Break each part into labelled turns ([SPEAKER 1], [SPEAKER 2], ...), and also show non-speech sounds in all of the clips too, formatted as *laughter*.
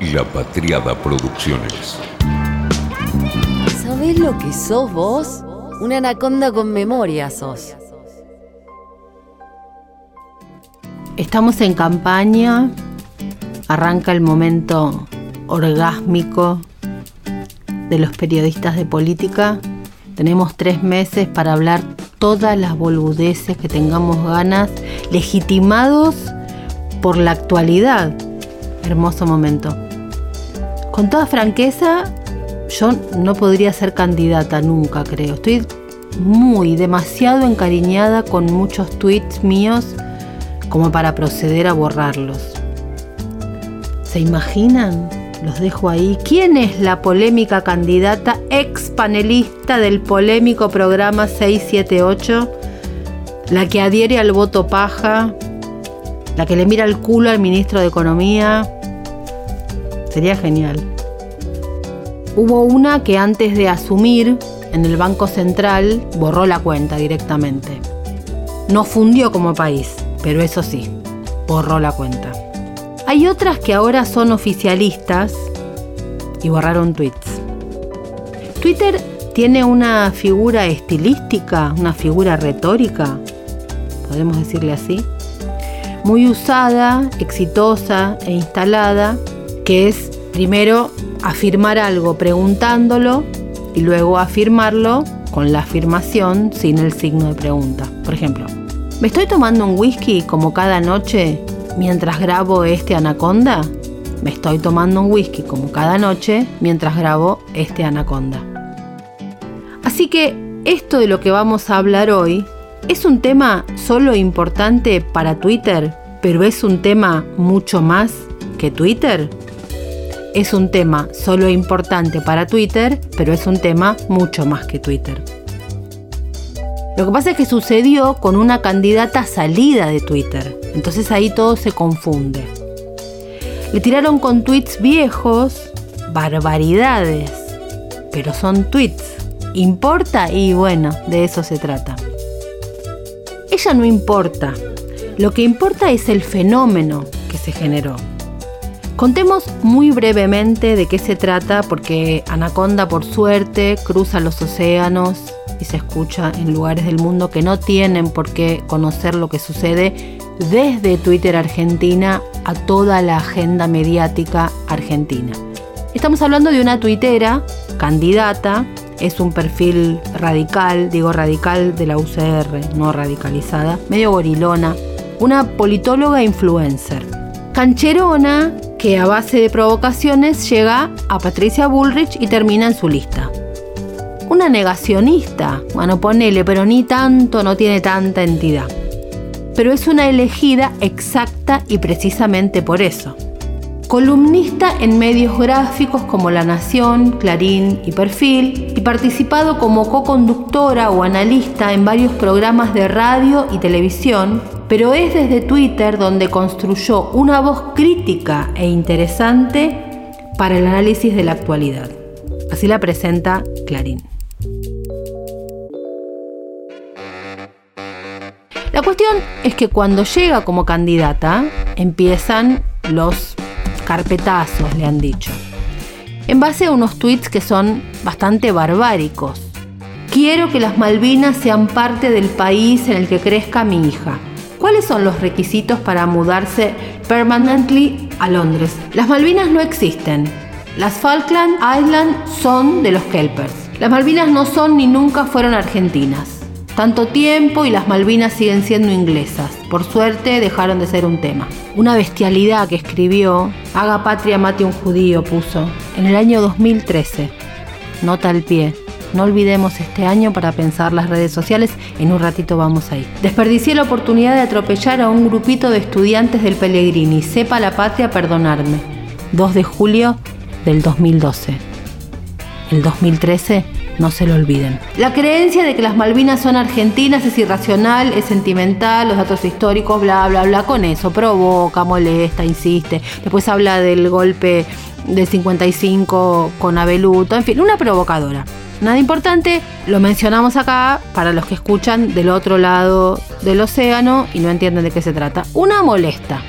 [SPEAKER 1] La Patriada Producciones.
[SPEAKER 2] ¿Sabés lo que sos vos? Una anaconda con memoria sos.
[SPEAKER 3] Estamos en campaña, arranca el momento orgásmico de los periodistas de política. Tenemos tres meses para hablar todas las boludeces que tengamos ganas, legitimados por la actualidad. Hermoso momento. Con toda franqueza, yo no podría ser candidata nunca, creo. Estoy muy, demasiado encariñada con muchos tweets míos como para proceder a borrarlos. ¿Se imaginan? Los dejo ahí. ¿Quién es la polémica candidata ex panelista del polémico programa 678? La que adhiere al voto paja, la que le mira el culo al ministro de Economía. Sería genial. Hubo una que antes de asumir en el Banco Central borró la cuenta directamente. No fundió como país, pero eso sí, borró la cuenta. Hay otras que ahora son oficialistas y borraron tweets. Twitter tiene una figura estilística, una figura retórica, podemos decirle así, muy usada, exitosa e instalada, que es primero afirmar algo preguntándolo y luego afirmarlo con la afirmación sin el signo de pregunta. Por ejemplo, ¿me estoy tomando un whisky como cada noche mientras grabo este anaconda? Me estoy tomando un whisky como cada noche mientras grabo este anaconda. Así que esto de lo que vamos a hablar hoy es un tema solo importante para Twitter, pero es un tema mucho más que Twitter. Es un tema solo importante para Twitter, pero es un tema mucho más que Twitter. Lo que pasa es que sucedió con una candidata salida de Twitter. Entonces ahí todo se confunde. Le tiraron con tweets viejos, barbaridades, pero son tweets. ¿Importa? Y bueno, de eso se trata. Ella no importa. Lo que importa es el fenómeno que se generó. Contemos muy brevemente de qué se trata porque Anaconda por suerte cruza los océanos y se escucha en lugares del mundo que no tienen por qué conocer lo que sucede desde Twitter Argentina a toda la agenda mediática argentina. Estamos hablando de una tuitera, candidata, es un perfil radical, digo radical de la UCR, no radicalizada, medio gorilona, una politóloga influencer. Cancherona que a base de provocaciones llega a Patricia Bullrich y termina en su lista. Una negacionista, bueno, ponele, pero ni tanto, no tiene tanta entidad pero es una elegida exacta y precisamente por eso. Columnista en medios gráficos como La Nación, Clarín y Perfil, y participado como co-conductora o analista en varios programas de radio y televisión, pero es desde Twitter donde construyó una voz crítica e interesante para el análisis de la actualidad. Así la presenta Clarín. La cuestión es que cuando llega como candidata, empiezan los carpetazos, le han dicho. En base a unos tweets que son bastante barbáricos. Quiero que las Malvinas sean parte del país en el que crezca mi hija. ¿Cuáles son los requisitos para mudarse permanently a Londres? Las Malvinas no existen. Las Falkland Islands son de los Kelpers. Las Malvinas no son ni nunca fueron argentinas. Tanto tiempo y las Malvinas siguen siendo inglesas. Por suerte dejaron de ser un tema. Una bestialidad que escribió, haga patria mate un judío, puso, en el año 2013. Nota al pie. No olvidemos este año para pensar las redes sociales. En un ratito vamos ahí. Desperdicié la oportunidad de atropellar a un grupito de estudiantes del Pellegrini. Sepa la patria perdonarme. 2 de julio del 2012. El 2013 no se lo olviden. La creencia de que las Malvinas son argentinas es irracional, es sentimental, los datos históricos, bla, bla, bla, con eso provoca, molesta, insiste. Después habla del golpe del 55 con Abeluto, en fin, una provocadora. Nada importante, lo mencionamos acá para los que escuchan del otro lado del océano y no entienden de qué se trata. Una molesta.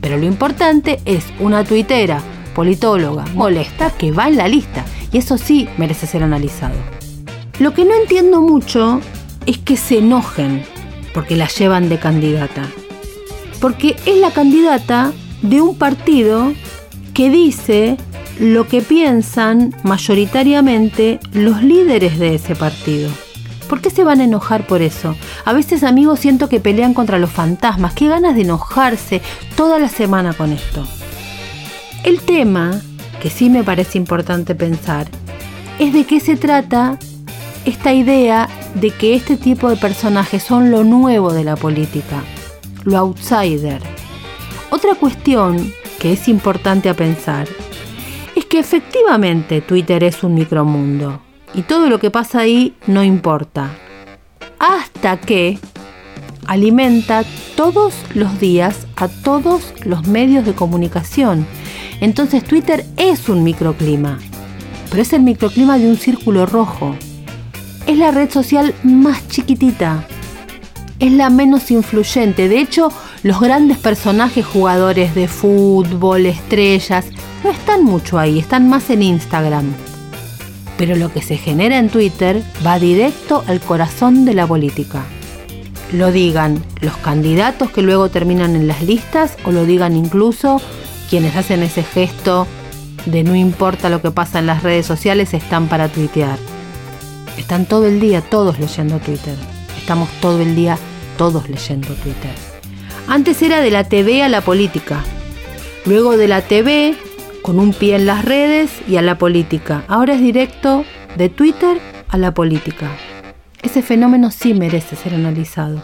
[SPEAKER 3] Pero lo importante es una tuitera politóloga, molesta, que va en la lista. Y eso sí merece ser analizado. Lo que no entiendo mucho es que se enojen porque la llevan de candidata. Porque es la candidata de un partido que dice lo que piensan mayoritariamente los líderes de ese partido. ¿Por qué se van a enojar por eso? A veces amigos siento que pelean contra los fantasmas. Qué ganas de enojarse toda la semana con esto. El tema, que sí me parece importante pensar, es de qué se trata esta idea de que este tipo de personajes son lo nuevo de la política, lo outsider. Otra cuestión que es importante a pensar que efectivamente Twitter es un micromundo y todo lo que pasa ahí no importa. Hasta que alimenta todos los días a todos los medios de comunicación. Entonces Twitter es un microclima, pero es el microclima de un círculo rojo. Es la red social más chiquitita, es la menos influyente. De hecho, los grandes personajes jugadores de fútbol, estrellas, no están mucho ahí, están más en Instagram pero lo que se genera en Twitter va directo al corazón de la política. Lo digan los candidatos que luego terminan en las listas o lo digan incluso quienes hacen ese gesto de no importa lo que pasa en las redes sociales, están para tuitear. Están todo el día todos leyendo Twitter. Estamos todo el día todos leyendo Twitter. Antes era de la TV a la política. Luego de la TV con un pie en las redes y a la política. Ahora es directo de Twitter a la política. Ese fenómeno sí merece ser analizado.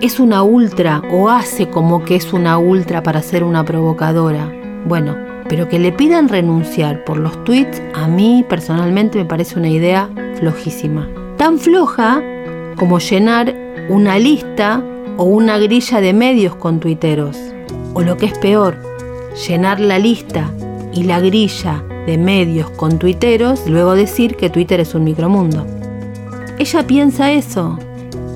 [SPEAKER 3] ¿Es una ultra o hace como que es una ultra para ser una provocadora? Bueno, pero que le pidan renunciar por los tweets a mí personalmente me parece una idea flojísima. Tan floja como llenar una lista o una grilla de medios con tuiteros o lo que es peor, llenar la lista y la grilla de medios con tuiteros, luego decir que Twitter es un micromundo. Ella piensa eso.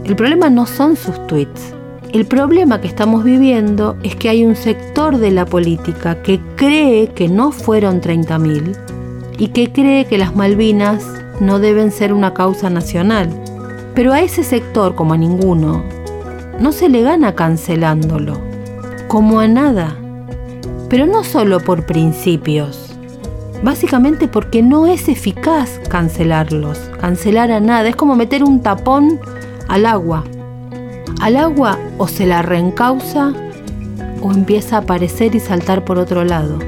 [SPEAKER 3] El problema no son sus tweets. El problema que estamos viviendo es que hay un sector de la política que cree que no fueron 30.000 y que cree que las Malvinas no deben ser una causa nacional. Pero a ese sector, como a ninguno, no se le gana cancelándolo como a nada. Pero no solo por principios, básicamente porque no es eficaz cancelarlos, cancelar a nada, es como meter un tapón al agua. Al agua o se la reencausa o empieza a aparecer y saltar por otro lado.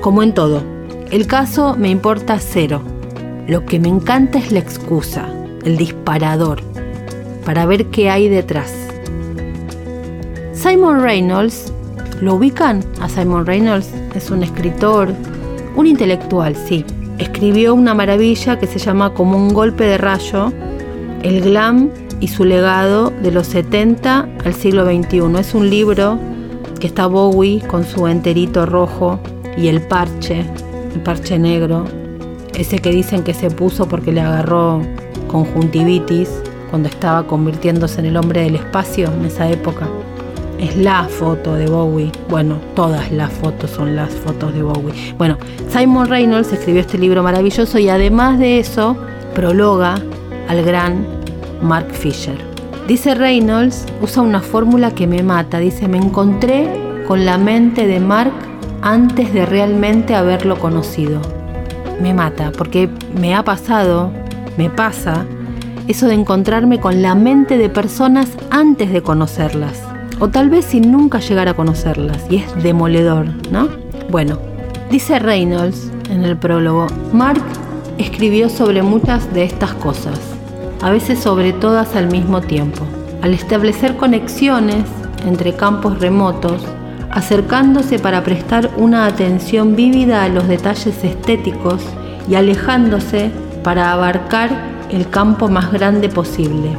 [SPEAKER 3] Como en todo, el caso me importa cero. Lo que me encanta es la excusa, el disparador, para ver qué hay detrás. Simon Reynolds, ¿lo ubican a Simon Reynolds? Es un escritor, un intelectual, sí. Escribió una maravilla que se llama Como un golpe de rayo, el glam y su legado de los 70 al siglo XXI. Es un libro que está Bowie con su enterito rojo y el parche, el parche negro, ese que dicen que se puso porque le agarró conjuntivitis cuando estaba convirtiéndose en el hombre del espacio en esa época es la foto de Bowie. Bueno, todas las fotos son las fotos de Bowie. Bueno, Simon Reynolds escribió este libro maravilloso y además de eso, prologa al gran Mark Fisher. Dice Reynolds, usa una fórmula que me mata. Dice, me encontré con la mente de Mark antes de realmente haberlo conocido. Me mata, porque me ha pasado, me pasa, eso de encontrarme con la mente de personas antes de conocerlas o tal vez sin nunca llegar a conocerlas, y es demoledor, ¿no? Bueno, dice Reynolds en el prólogo, Mark escribió sobre muchas de estas cosas, a veces sobre todas al mismo tiempo. Al establecer conexiones entre campos remotos, acercándose para prestar una atención vívida a los detalles estéticos y alejándose para abarcar el campo más grande posible.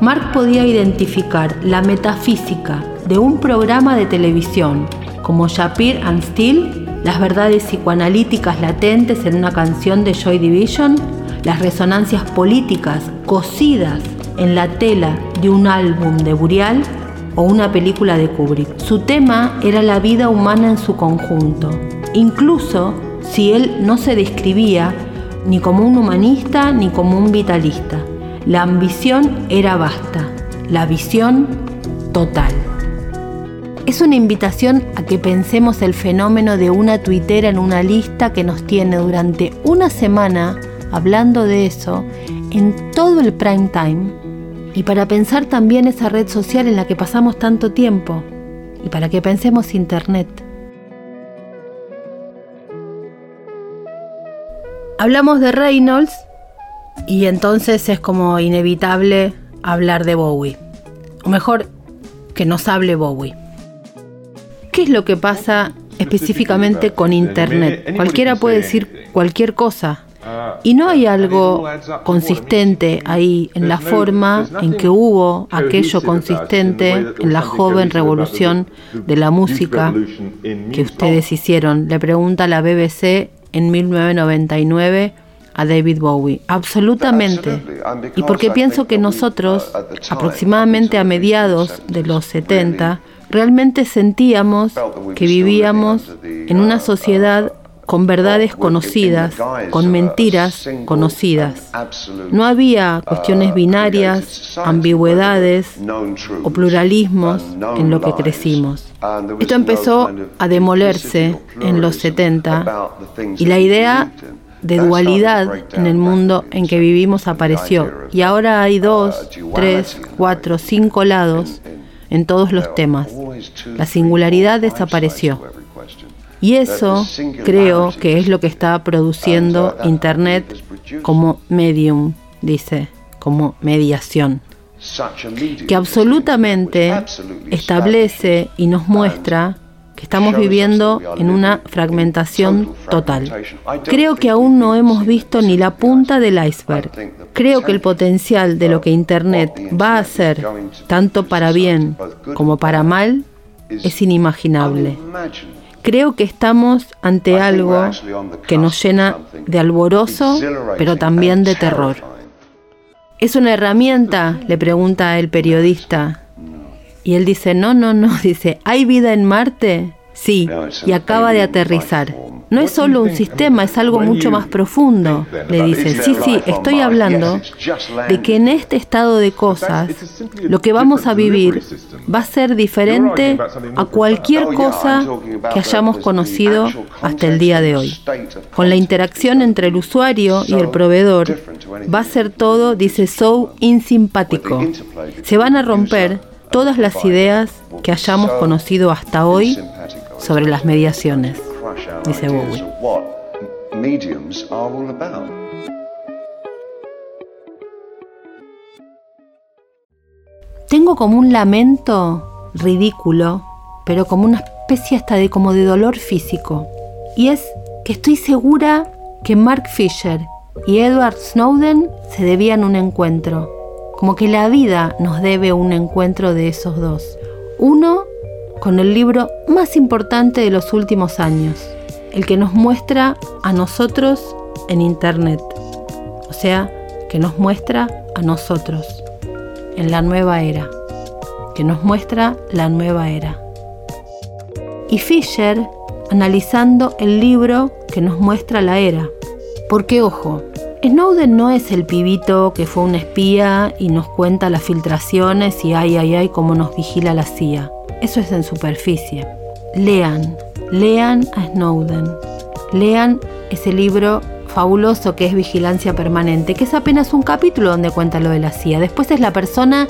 [SPEAKER 3] Mark podía identificar la metafísica de un programa de televisión como Shapir and Steele, las verdades psicoanalíticas latentes en una canción de Joy Division, las resonancias políticas cosidas en la tela de un álbum de Burial o una película de Kubrick. Su tema era la vida humana en su conjunto, incluso si él no se describía ni como un humanista ni como un vitalista. La ambición era vasta, la visión total. Es una invitación a que pensemos el fenómeno de una tuitera en una lista que nos tiene durante una semana hablando de eso en todo el prime time y para pensar también esa red social en la que pasamos tanto tiempo y para que pensemos Internet. Hablamos de Reynolds y entonces es como inevitable hablar de Bowie. O mejor, que nos hable Bowie. ¿Qué es lo que pasa específicamente con Internet? Cualquiera puede decir cualquier cosa. Y no hay algo consistente ahí en la forma en que hubo aquello consistente en la joven revolución de la música que ustedes hicieron. Le pregunta la BBC en 1999 a David Bowie. Absolutamente. Y porque pienso que nosotros, aproximadamente a mediados de los 70, realmente sentíamos que vivíamos en una sociedad con verdades conocidas, con mentiras conocidas. No había cuestiones binarias, ambigüedades o pluralismos en lo que crecimos. Esto empezó a demolerse en los 70 y la idea de dualidad en el mundo en que vivimos apareció. Y ahora hay dos, tres, cuatro, cinco lados en todos los temas. La singularidad desapareció. Y eso creo que es lo que está produciendo Internet como medium, dice, como mediación que absolutamente establece y nos muestra que estamos viviendo en una fragmentación total. Creo que aún no hemos visto ni la punta del iceberg. Creo que el potencial de lo que Internet va a hacer, tanto para bien como para mal, es inimaginable. Creo que estamos ante algo que nos llena de alborozo, pero también de terror. ¿Es una herramienta? le pregunta el periodista. Y él dice, no, no, no, *laughs* dice, ¿hay vida en Marte? Sí, y acaba de aterrizar. No es solo un sistema, es algo mucho más profundo, le dice. Sí, sí, estoy hablando de que en este estado de cosas lo que vamos a vivir va a ser diferente a cualquier cosa que hayamos conocido hasta el día de hoy. Con la interacción entre el usuario y el proveedor va a ser todo, dice So, insimpático. Se van a romper todas las ideas que hayamos conocido hasta hoy sobre las mediaciones, dice Bowie. Tengo como un lamento ridículo, pero como una especie hasta de como de dolor físico. Y es que estoy segura que Mark Fisher y Edward Snowden se debían un encuentro. Como que la vida nos debe un encuentro de esos dos. Uno con el libro más importante de los últimos años, el que nos muestra a nosotros en Internet, o sea, que nos muestra a nosotros en la nueva era, que nos muestra la nueva era. Y Fisher analizando el libro que nos muestra la era. Porque ojo, Snowden no es el pibito que fue un espía y nos cuenta las filtraciones y ay, ay, ay, cómo nos vigila la CIA. Eso es en superficie. Lean, lean a Snowden. Lean ese libro fabuloso que es Vigilancia Permanente, que es apenas un capítulo donde cuenta lo de la CIA. Después es la persona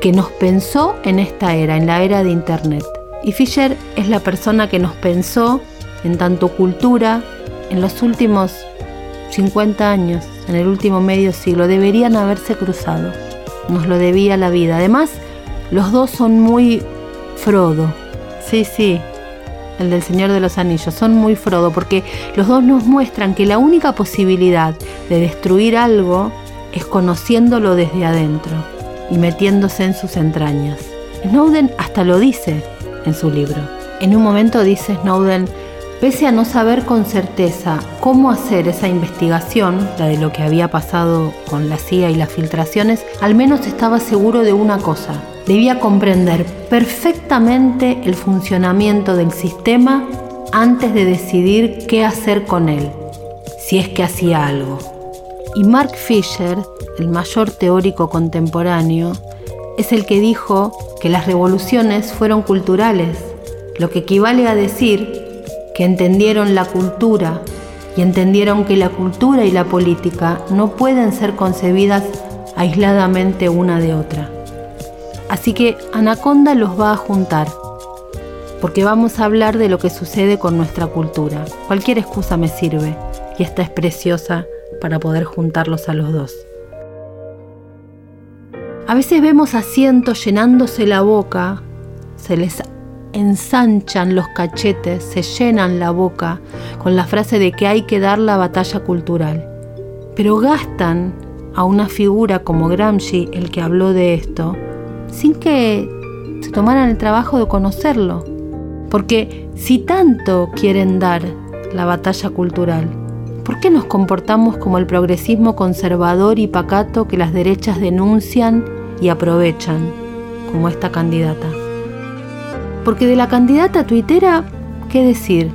[SPEAKER 3] que nos pensó en esta era, en la era de Internet. Y Fisher es la persona que nos pensó en tanto cultura en los últimos 50 años, en el último medio siglo. Deberían haberse cruzado. Nos lo debía la vida. Además, los dos son muy Frodo. Sí, sí, el del Señor de los Anillos. Son muy Frodo porque los dos nos muestran que la única posibilidad de destruir algo es conociéndolo desde adentro y metiéndose en sus entrañas. Snowden hasta lo dice en su libro. En un momento dice Snowden, Pese a no saber con certeza cómo hacer esa investigación, la de lo que había pasado con la CIA y las filtraciones, al menos estaba seguro de una cosa. Debía comprender perfectamente el funcionamiento del sistema antes de decidir qué hacer con él, si es que hacía algo. Y Mark Fisher, el mayor teórico contemporáneo, es el que dijo que las revoluciones fueron culturales, lo que equivale a decir que entendieron la cultura y entendieron que la cultura y la política no pueden ser concebidas aisladamente una de otra. Así que Anaconda los va a juntar, porque vamos a hablar de lo que sucede con nuestra cultura. Cualquier excusa me sirve y esta es preciosa para poder juntarlos a los dos. A veces vemos asientos llenándose la boca, se les ensanchan los cachetes, se llenan la boca con la frase de que hay que dar la batalla cultural. Pero gastan a una figura como Gramsci, el que habló de esto, sin que se tomaran el trabajo de conocerlo. Porque si tanto quieren dar la batalla cultural, ¿por qué nos comportamos como el progresismo conservador y pacato que las derechas denuncian y aprovechan, como esta candidata? Porque de la candidata tuitera, ¿qué decir?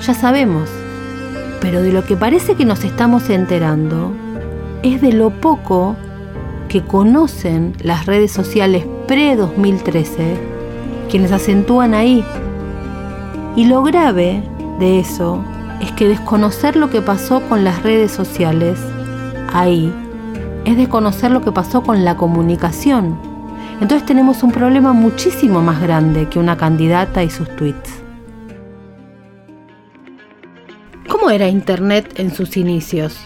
[SPEAKER 3] Ya sabemos. Pero de lo que parece que nos estamos enterando es de lo poco que conocen las redes sociales pre-2013, quienes acentúan ahí. Y lo grave de eso es que desconocer lo que pasó con las redes sociales ahí es desconocer lo que pasó con la comunicación entonces tenemos un problema muchísimo más grande que una candidata y sus tweets. ¿Cómo era Internet en sus inicios?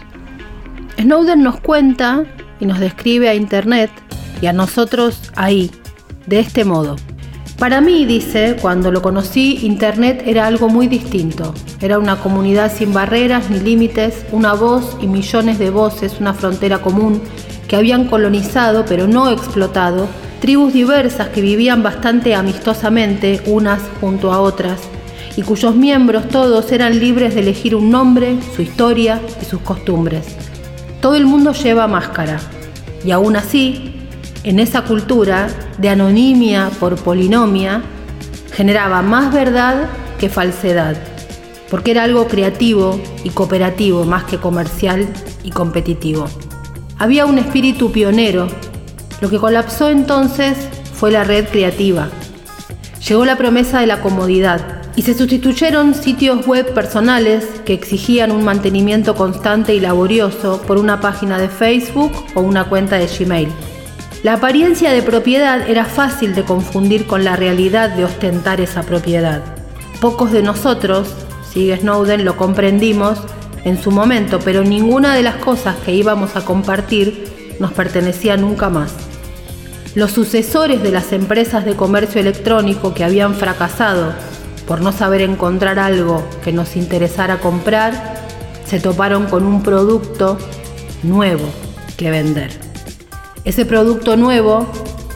[SPEAKER 3] Snowden nos cuenta y nos describe a Internet y a nosotros ahí, de este modo. Para mí, dice, cuando lo conocí, Internet era algo muy distinto. Era una comunidad sin barreras ni límites, una voz y millones de voces, una frontera común que habían colonizado pero no explotado tribus diversas que vivían bastante amistosamente unas junto a otras y cuyos miembros todos eran libres de elegir un nombre, su historia y sus costumbres. Todo el mundo lleva máscara y aún así, en esa cultura de anonimia por polinomia, generaba más verdad que falsedad, porque era algo creativo y cooperativo más que comercial y competitivo. Había un espíritu pionero lo que colapsó entonces fue la red creativa. Llegó la promesa de la comodidad y se sustituyeron sitios web personales que exigían un mantenimiento constante y laborioso por una página de Facebook o una cuenta de Gmail. La apariencia de propiedad era fácil de confundir con la realidad de ostentar esa propiedad. Pocos de nosotros, sigue Snowden, lo comprendimos en su momento, pero ninguna de las cosas que íbamos a compartir nos pertenecía nunca más. Los sucesores de las empresas de comercio electrónico que habían fracasado por no saber encontrar algo que nos interesara comprar, se toparon con un producto nuevo que vender. Ese producto nuevo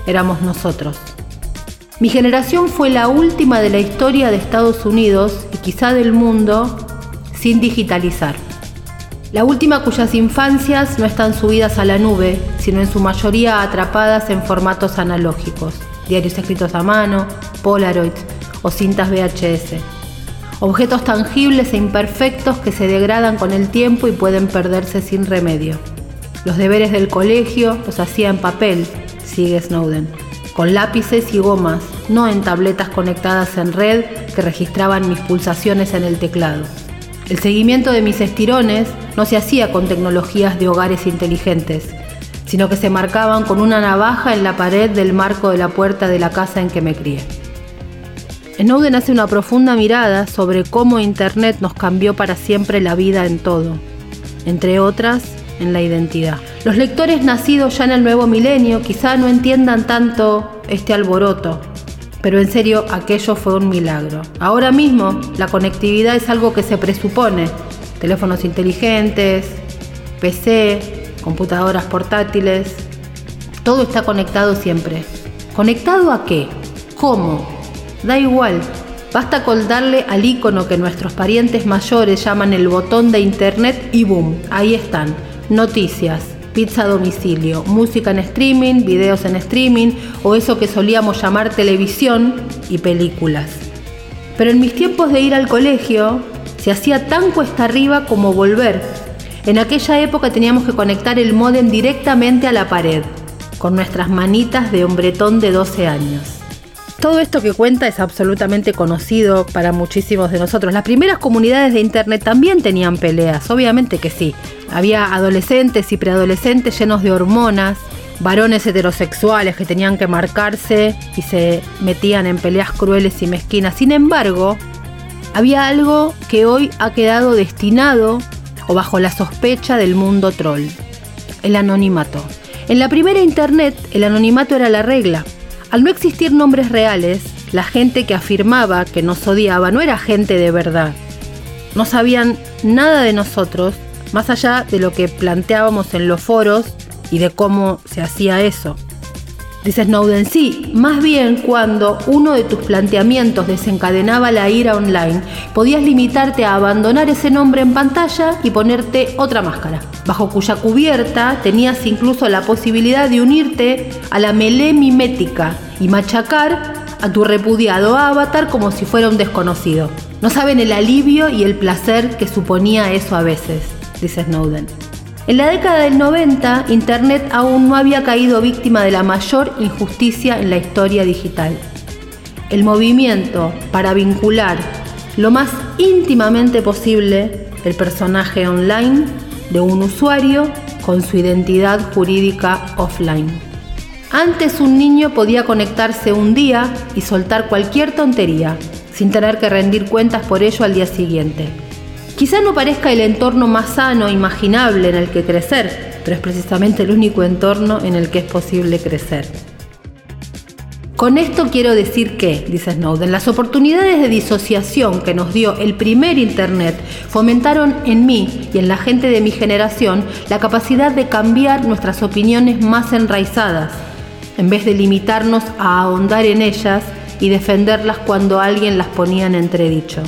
[SPEAKER 3] éramos nosotros. Mi generación fue la última de la historia de Estados Unidos y quizá del mundo sin digitalizar. La última cuyas infancias no están subidas a la nube, sino en su mayoría atrapadas en formatos analógicos, diarios escritos a mano, Polaroids o cintas VHS. Objetos tangibles e imperfectos que se degradan con el tiempo y pueden perderse sin remedio. Los deberes del colegio los hacía en papel, sigue Snowden, con lápices y gomas, no en tabletas conectadas en red que registraban mis pulsaciones en el teclado. El seguimiento de mis estirones no se hacía con tecnologías de hogares inteligentes, sino que se marcaban con una navaja en la pared del marco de la puerta de la casa en que me crié. Snowden hace una profunda mirada sobre cómo Internet nos cambió para siempre la vida en todo, entre otras en la identidad. Los lectores nacidos ya en el nuevo milenio quizá no entiendan tanto este alboroto, pero en serio aquello fue un milagro. Ahora mismo la conectividad es algo que se presupone. Teléfonos inteligentes, PC, computadoras portátiles, todo está conectado siempre. ¿Conectado a qué? ¿Cómo? Da igual. Basta con darle al icono que nuestros parientes mayores llaman el botón de internet y boom, ahí están. Noticias, pizza a domicilio, música en streaming, videos en streaming o eso que solíamos llamar televisión y películas. Pero en mis tiempos de ir al colegio se hacía tan cuesta arriba como volver. En aquella época teníamos que conectar el modem directamente a la pared, con nuestras manitas de hombretón de 12 años. Todo esto que cuenta es absolutamente conocido para muchísimos de nosotros. Las primeras comunidades de Internet también tenían peleas, obviamente que sí. Había adolescentes y preadolescentes llenos de hormonas, varones heterosexuales que tenían que marcarse y se metían en peleas crueles y mezquinas. Sin embargo, había algo que hoy ha quedado destinado o bajo la sospecha del mundo troll, el anonimato. En la primera Internet, el anonimato era la regla. Al no existir nombres reales, la gente que afirmaba que nos odiaba no era gente de verdad. No sabían nada de nosotros, más allá de lo que planteábamos en los foros y de cómo se hacía eso. Dice Snowden, sí, más bien cuando uno de tus planteamientos desencadenaba la ira online, podías limitarte a abandonar ese nombre en pantalla y ponerte otra máscara, bajo cuya cubierta tenías incluso la posibilidad de unirte a la melee mimética y machacar a tu repudiado avatar como si fuera un desconocido. No saben el alivio y el placer que suponía eso a veces, dice Snowden. En la década del 90, Internet aún no había caído víctima de la mayor injusticia en la historia digital. El movimiento para vincular lo más íntimamente posible el personaje online de un usuario con su identidad jurídica offline. Antes un niño podía conectarse un día y soltar cualquier tontería, sin tener que rendir cuentas por ello al día siguiente. Quizá no parezca el entorno más sano imaginable en el que crecer, pero es precisamente el único entorno en el que es posible crecer. Con esto quiero decir que, dice Snowden, las oportunidades de disociación que nos dio el primer Internet fomentaron en mí y en la gente de mi generación la capacidad de cambiar nuestras opiniones más enraizadas, en vez de limitarnos a ahondar en ellas y defenderlas cuando alguien las ponía en entredicho.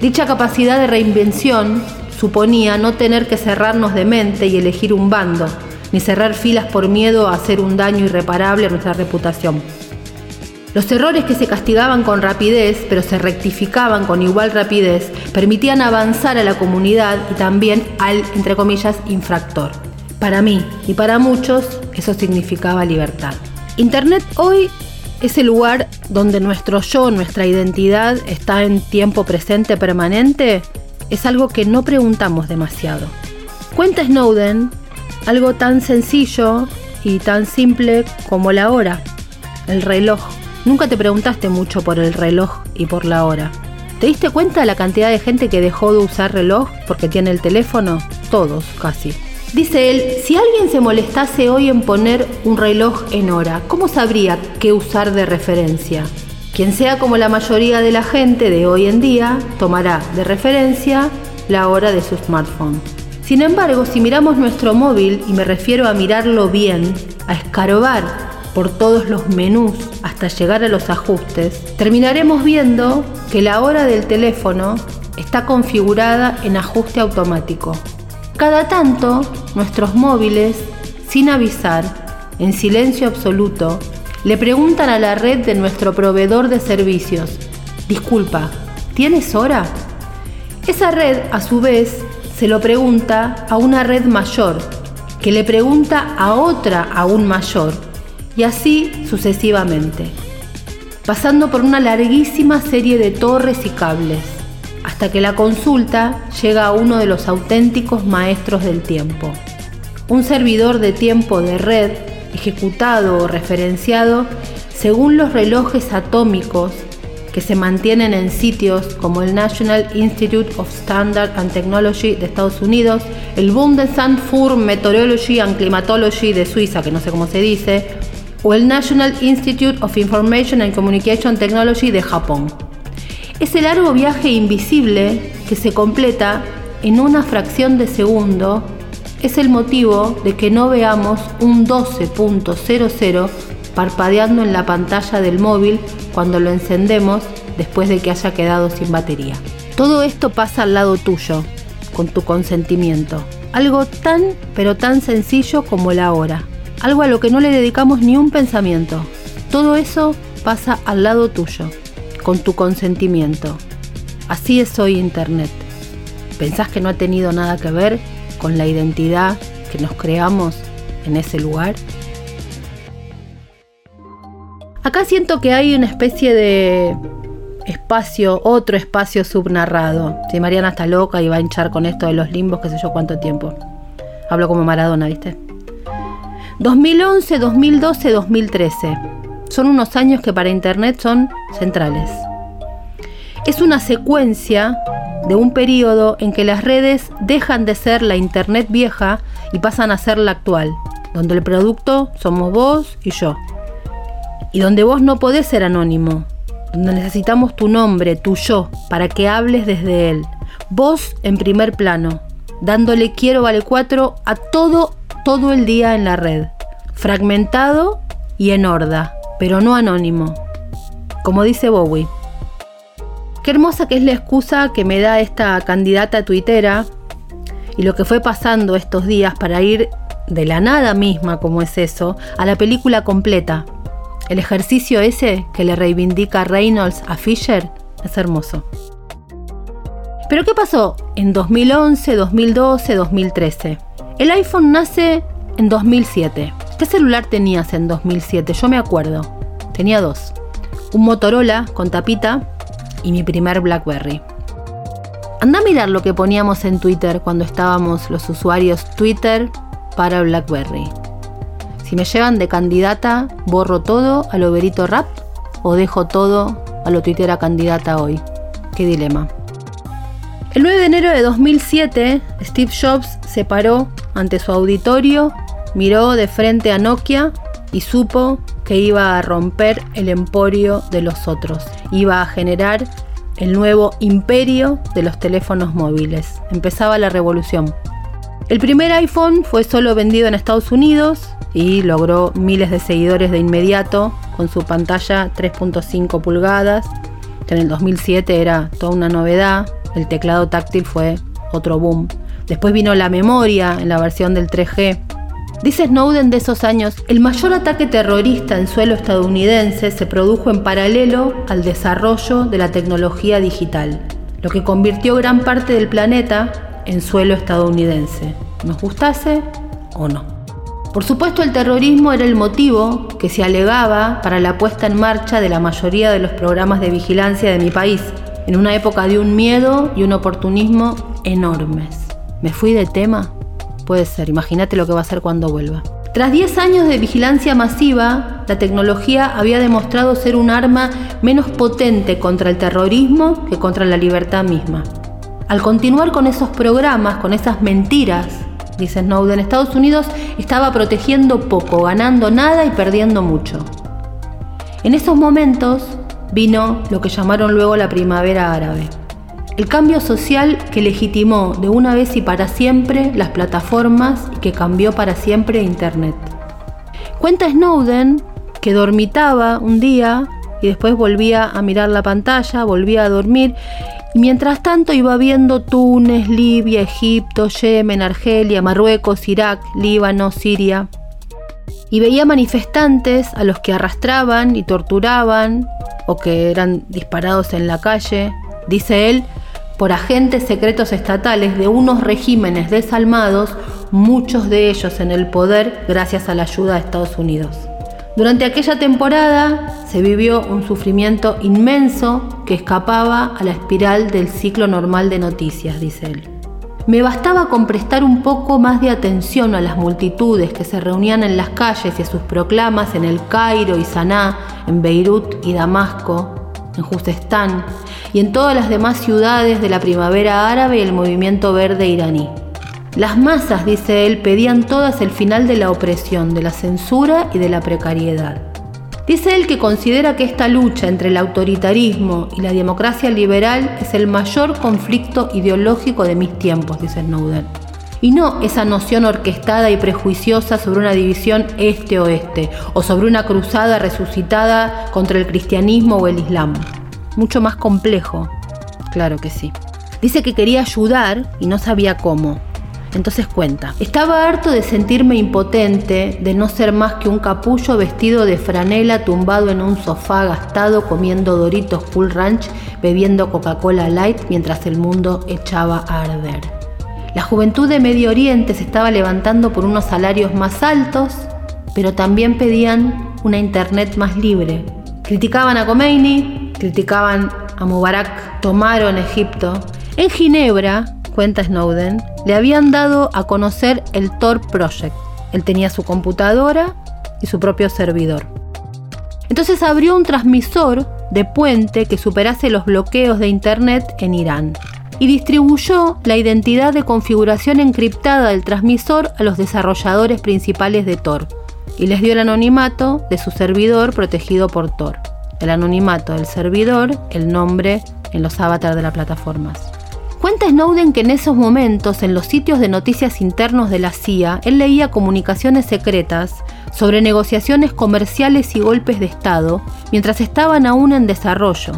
[SPEAKER 3] Dicha capacidad de reinvención suponía no tener que cerrarnos de mente y elegir un bando, ni cerrar filas por miedo a hacer un daño irreparable a nuestra reputación. Los errores que se castigaban con rapidez, pero se rectificaban con igual rapidez, permitían avanzar a la comunidad y también al, entre comillas, infractor. Para mí y para muchos, eso significaba libertad. Internet hoy ese lugar donde nuestro yo, nuestra identidad está en tiempo presente permanente, es algo que no preguntamos demasiado. Cuenta Snowden algo tan sencillo y tan simple como la hora, el reloj. Nunca te preguntaste mucho por el reloj y por la hora. ¿Te diste cuenta de la cantidad de gente que dejó de usar reloj porque tiene el teléfono? Todos, casi. Dice él, si alguien se molestase hoy en poner un reloj en hora, ¿cómo sabría qué usar de referencia? Quien sea como la mayoría de la gente de hoy en día, tomará de referencia la hora de su smartphone. Sin embargo, si miramos nuestro móvil, y me refiero a mirarlo bien, a escarbar por todos los menús hasta llegar a los ajustes, terminaremos viendo que la hora del teléfono está configurada en ajuste automático. Cada tanto, nuestros móviles, sin avisar, en silencio absoluto, le preguntan a la red de nuestro proveedor de servicios, disculpa, ¿tienes hora? Esa red, a su vez, se lo pregunta a una red mayor, que le pregunta a otra aún mayor, y así sucesivamente, pasando por una larguísima serie de torres y cables hasta que la consulta llega a uno de los auténticos maestros del tiempo. Un servidor de tiempo de red, ejecutado o referenciado según los relojes atómicos que se mantienen en sitios como el National Institute of Standard and Technology de Estados Unidos, el Bundesamt für Meteorology and Climatology de Suiza, que no sé cómo se dice, o el National Institute of Information and Communication Technology de Japón. Ese largo viaje invisible que se completa en una fracción de segundo es el motivo de que no veamos un 12.00 parpadeando en la pantalla del móvil cuando lo encendemos después de que haya quedado sin batería. Todo esto pasa al lado tuyo, con tu consentimiento. Algo tan, pero tan sencillo como la hora. Algo a lo que no le dedicamos ni un pensamiento. Todo eso pasa al lado tuyo, con tu consentimiento. Así es hoy Internet. ¿Pensás que no ha tenido nada que ver con la identidad que nos creamos en ese lugar? Acá siento que hay una especie de espacio, otro espacio subnarrado. Si Mariana está loca y va a hinchar con esto de los limbos, qué sé yo cuánto tiempo. Hablo como Maradona, ¿viste? 2011, 2012, 2013. Son unos años que para Internet son centrales. Es una secuencia de un periodo en que las redes dejan de ser la Internet vieja y pasan a ser la actual, donde el producto somos vos y yo. Y donde vos no podés ser anónimo, donde necesitamos tu nombre, tu yo, para que hables desde él. Vos en primer plano, dándole quiero vale cuatro a todo, todo el día en la red. Fragmentado y en horda, pero no anónimo. Como dice Bowie. Qué hermosa que es la excusa que me da esta candidata tuitera y lo que fue pasando estos días para ir de la nada misma, como es eso, a la película completa. El ejercicio ese que le reivindica Reynolds a Fisher es hermoso. Pero ¿qué pasó en 2011, 2012, 2013? El iPhone nace en 2007. ¿Qué celular tenías en 2007? Yo me acuerdo. Tenía dos. Un Motorola con tapita y mi primer BlackBerry. Anda a mirar lo que poníamos en Twitter cuando estábamos los usuarios Twitter para BlackBerry. Si me llevan de candidata, borro todo a lo verito rap o dejo todo a lo tuitera candidata hoy. Qué dilema. El 9 de enero de 2007, Steve Jobs se paró ante su auditorio, miró de frente a Nokia y supo que iba a romper el emporio de los otros, iba a generar el nuevo imperio de los teléfonos móviles. Empezaba la revolución. El primer iPhone fue solo vendido en Estados Unidos y logró miles de seguidores de inmediato con su pantalla 3.5 pulgadas. En el 2007 era toda una novedad. El teclado táctil fue otro boom. Después vino la memoria en la versión del 3G. Dice Snowden de esos años, el mayor ataque terrorista en suelo estadounidense se produjo en paralelo al desarrollo de la tecnología digital, lo que convirtió gran parte del planeta en suelo estadounidense, nos gustase o no. Por supuesto el terrorismo era el motivo que se alegaba para la puesta en marcha de la mayoría de los programas de vigilancia de mi país, en una época de un miedo y un oportunismo enormes. ¿Me fui de tema? Puede ser, imagínate lo que va a ser cuando vuelva. Tras 10 años de vigilancia masiva, la tecnología había demostrado ser un arma menos potente contra el terrorismo que contra la libertad misma. Al continuar con esos programas, con esas mentiras, dice Snowden, Estados Unidos estaba protegiendo poco, ganando nada y perdiendo mucho. En esos momentos vino lo que llamaron luego la primavera árabe. El cambio social que legitimó de una vez y para siempre las plataformas y que cambió para siempre Internet. Cuenta Snowden que dormitaba un día y después volvía a mirar la pantalla, volvía a dormir Mientras tanto iba viendo Túnez, Libia, Egipto, Yemen, Argelia, Marruecos, Irak, Líbano, Siria. Y veía manifestantes a los que arrastraban y torturaban o que eran disparados en la calle, dice él, por agentes secretos estatales de unos regímenes desalmados, muchos de ellos en el poder gracias a la ayuda de Estados Unidos. Durante aquella temporada se vivió un sufrimiento inmenso que escapaba a la espiral del ciclo normal de noticias, dice él. Me bastaba con prestar un poco más de atención a las multitudes que se reunían en las calles y a sus proclamas en el Cairo y Saná, en Beirut y Damasco, en Juzestán y en todas las demás ciudades de la primavera árabe el movimiento verde iraní. Las masas, dice él, pedían todas el final de la opresión, de la censura y de la precariedad. Dice él que considera que esta lucha entre el autoritarismo y la democracia liberal es el mayor conflicto ideológico de mis tiempos, dice Snowden. Y no esa noción orquestada y prejuiciosa sobre una división este-oeste o sobre una cruzada resucitada contra el cristianismo o el islam. Mucho más complejo. Claro que sí. Dice que quería ayudar y no sabía cómo. Entonces cuenta, estaba harto de sentirme impotente, de no ser más que un capullo vestido de franela tumbado en un sofá gastado comiendo Doritos Cool Ranch, bebiendo Coca-Cola Light mientras el mundo echaba a arder. La juventud de Medio Oriente se estaba levantando por unos salarios más altos, pero también pedían una internet más libre. Criticaban a Khomeini, criticaban a Mubarak, tomaron Egipto. En Ginebra, cuenta Snowden, le habían dado a conocer el Tor Project. Él tenía su computadora y su propio servidor. Entonces abrió un transmisor de puente que superase los bloqueos de Internet en Irán y distribuyó la identidad de configuración encriptada del transmisor a los desarrolladores principales de Tor y les dio el anonimato de su servidor protegido por Tor. El anonimato del servidor, el nombre en los avatars de las plataformas. Cuenta Snowden que en esos momentos, en los sitios de noticias internos de la CIA, él leía comunicaciones secretas sobre negociaciones comerciales y golpes de Estado, mientras estaban aún en desarrollo.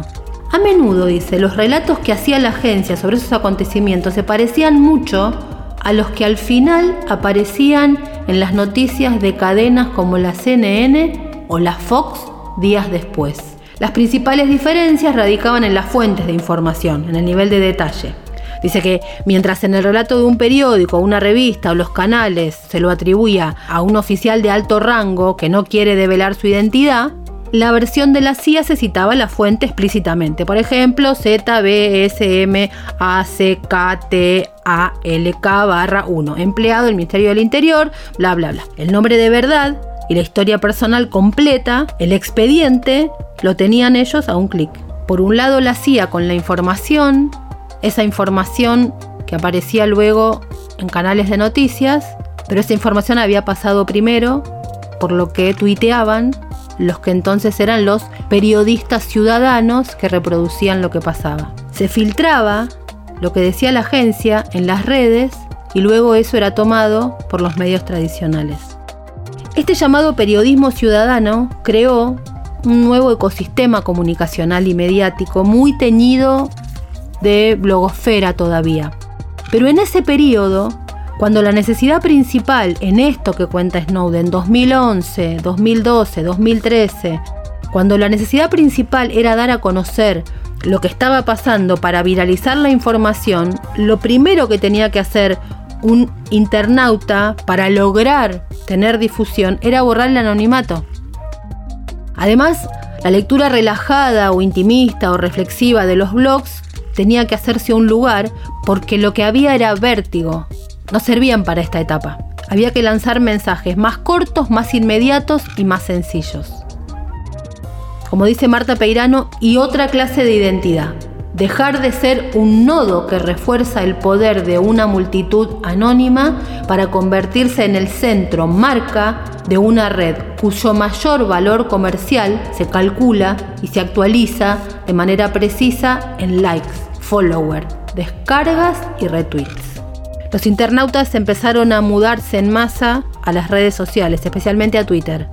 [SPEAKER 3] A menudo, dice, los relatos que hacía la agencia sobre esos acontecimientos se parecían mucho a los que al final aparecían en las noticias de cadenas como la CNN o la Fox días después. Las principales diferencias radicaban en las fuentes de información, en el nivel de detalle. Dice que mientras en el relato de un periódico, una revista o los canales se lo atribuía a un oficial de alto rango que no quiere develar su identidad, la versión de la CIA se citaba la fuente explícitamente. Por ejemplo, ZBSMACKTALK barra 1, empleado del Ministerio del Interior, bla, bla, bla. El nombre de verdad y la historia personal completa, el expediente, lo tenían ellos a un clic. Por un lado la CIA con la información esa información que aparecía luego en canales de noticias, pero esa información había pasado primero por lo que tuiteaban los que entonces eran los periodistas ciudadanos que reproducían lo que pasaba. Se filtraba lo que decía la agencia en las redes y luego eso era tomado por los medios tradicionales. Este llamado periodismo ciudadano creó un nuevo ecosistema comunicacional y mediático muy teñido de blogosfera todavía. Pero en ese periodo, cuando la necesidad principal en esto que cuenta Snowden, 2011, 2012, 2013, cuando la necesidad principal era dar a conocer lo que estaba pasando para viralizar la información, lo primero que tenía que hacer un internauta para lograr tener difusión era borrar el anonimato. Además, la lectura relajada o intimista o reflexiva de los blogs tenía que hacerse un lugar porque lo que había era vértigo. No servían para esta etapa. Había que lanzar mensajes más cortos, más inmediatos y más sencillos. Como dice Marta Peirano, y otra clase de identidad. Dejar de ser un nodo que refuerza el poder de una multitud anónima para convertirse en el centro, marca de una red cuyo mayor valor comercial se calcula y se actualiza de manera precisa en likes, follower, descargas y retweets. Los internautas empezaron a mudarse en masa a las redes sociales, especialmente a Twitter.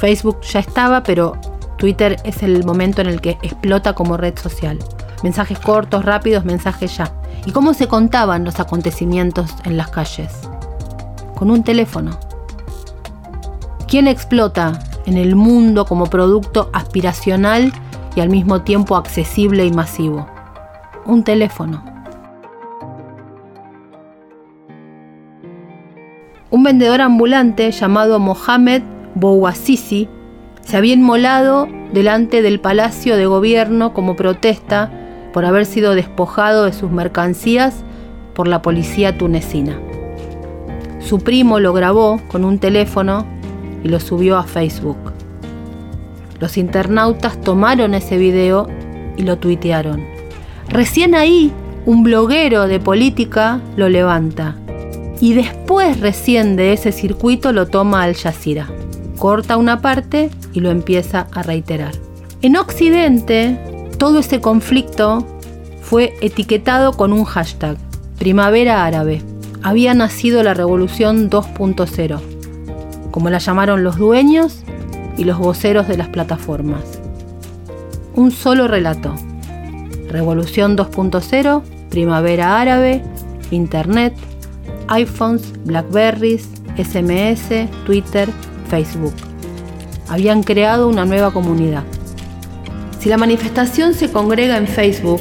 [SPEAKER 3] Facebook ya estaba, pero Twitter es el momento en el que explota como red social. Mensajes cortos, rápidos, mensajes ya. ¿Y cómo se contaban los acontecimientos en las calles? Con un teléfono. ¿Quién explota en el mundo como producto aspiracional y al mismo tiempo accesible y masivo? un teléfono. Un vendedor ambulante llamado Mohamed Bouazizi se había inmolado delante del Palacio de Gobierno como protesta por haber sido despojado de sus mercancías por la policía tunecina. Su primo lo grabó con un teléfono y lo subió a Facebook. Los internautas tomaron ese video y lo tuitearon. Recién ahí, un bloguero de política lo levanta. Y después recién de ese circuito lo toma Al Jazeera. Corta una parte y lo empieza a reiterar. En Occidente, todo ese conflicto fue etiquetado con un hashtag, Primavera Árabe. Había nacido la Revolución 2.0, como la llamaron los dueños y los voceros de las plataformas. Un solo relato, Revolución 2.0, Primavera Árabe, Internet, iPhones, Blackberries, SMS, Twitter, Facebook. Habían creado una nueva comunidad. Si la manifestación se congrega en Facebook,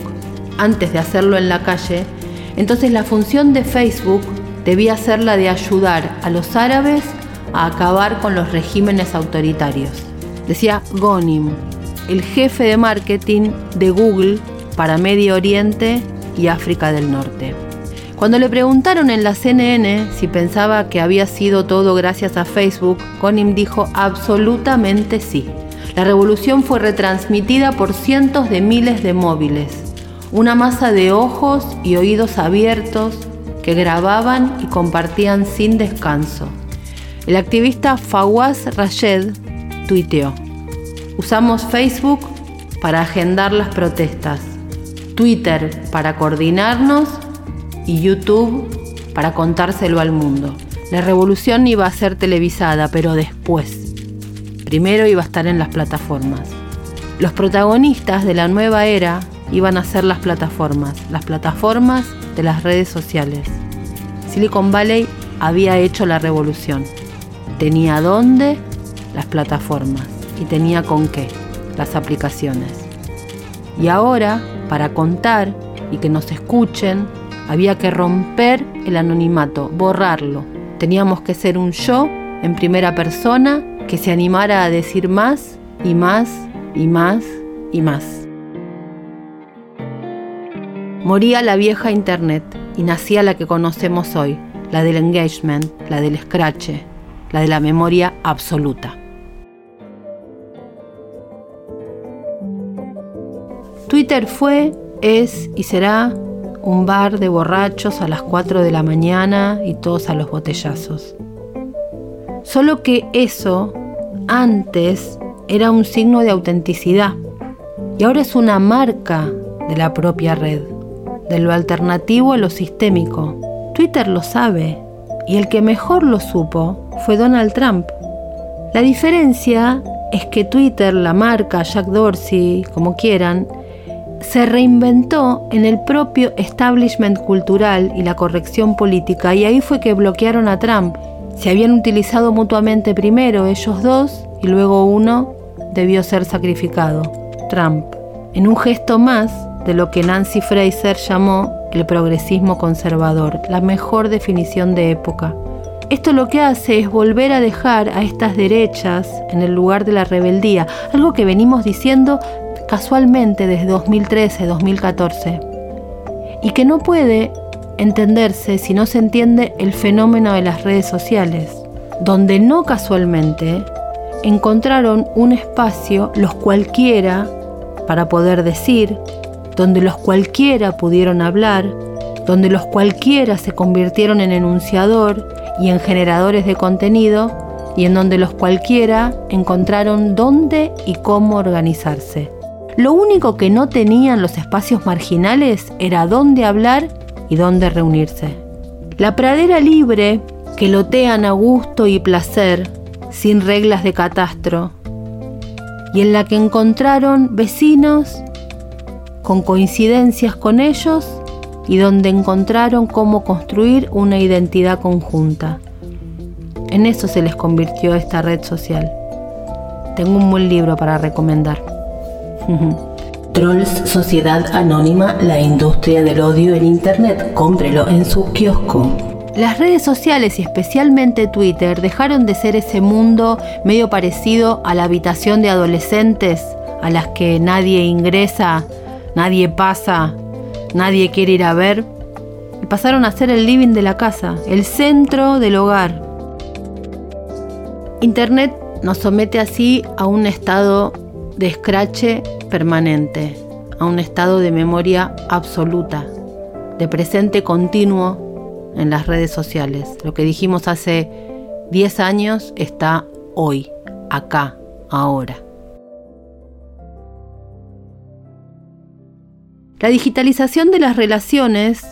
[SPEAKER 3] antes de hacerlo en la calle, entonces la función de Facebook debía ser la de ayudar a los árabes a acabar con los regímenes autoritarios. Decía Gonim, el jefe de marketing de Google para Medio Oriente y África del Norte. Cuando le preguntaron en la CNN si pensaba que había sido todo gracias a Facebook, Gonim dijo absolutamente sí. La revolución fue retransmitida por cientos de miles de móviles, una masa de ojos y oídos abiertos que grababan y compartían sin descanso. El activista Fawaz Rayed tuiteó, usamos Facebook para agendar las protestas, Twitter para coordinarnos y YouTube para contárselo al mundo. La revolución iba a ser televisada, pero después. Primero iba a estar en las plataformas. Los protagonistas de la nueva era iban a ser las plataformas, las plataformas de las redes sociales. Silicon Valley había hecho la revolución. Tenía dónde las plataformas y tenía con qué las aplicaciones. Y ahora, para contar y que nos escuchen, había que romper el anonimato, borrarlo. Teníamos que ser un yo en primera persona que se animara a decir más y más y más y más. Moría la vieja Internet y nacía la que conocemos hoy, la del engagement, la del scratch, la de la memoria absoluta. Twitter fue, es y será un bar de borrachos a las 4 de la mañana y todos a los botellazos. Solo que eso antes era un signo de autenticidad y ahora es una marca de la propia red de lo alternativo a lo sistémico. Twitter lo sabe y el que mejor lo supo fue Donald Trump. La diferencia es que Twitter, la marca, Jack Dorsey, como quieran, se reinventó en el propio establishment cultural y la corrección política y ahí fue que bloquearon a Trump. Se habían utilizado mutuamente primero ellos dos y luego uno debió ser sacrificado, Trump. En un gesto más, de lo que Nancy Fraser llamó el progresismo conservador, la mejor definición de época. Esto lo que hace es volver a dejar a estas derechas en el lugar de la rebeldía, algo que venimos diciendo casualmente desde 2013-2014, y que no puede entenderse si no se entiende el fenómeno de las redes sociales, donde no casualmente encontraron un espacio los cualquiera para poder decir, donde los cualquiera pudieron hablar, donde los cualquiera se convirtieron en enunciador y en generadores de contenido, y en donde los cualquiera encontraron dónde y cómo organizarse. Lo único que no tenían los espacios marginales era dónde hablar y dónde reunirse. La pradera libre, que lotean a gusto y placer, sin reglas de catastro, y en la que encontraron vecinos con coincidencias con ellos y donde encontraron cómo construir una identidad conjunta. En eso se les convirtió esta red social. Tengo un buen libro para recomendar. *laughs*
[SPEAKER 4] Trolls Sociedad Anónima, la industria del odio en Internet. Cómprelo en su kiosco.
[SPEAKER 3] Las redes sociales y especialmente Twitter dejaron de ser ese mundo medio parecido a la habitación de adolescentes a las que nadie ingresa nadie pasa, nadie quiere ir a ver, pasaron a ser el living de la casa, el centro del hogar. Internet nos somete así a un estado de escrache permanente, a un estado de memoria absoluta, de presente continuo en las redes sociales. Lo que dijimos hace 10 años está hoy, acá, ahora. La digitalización de las relaciones,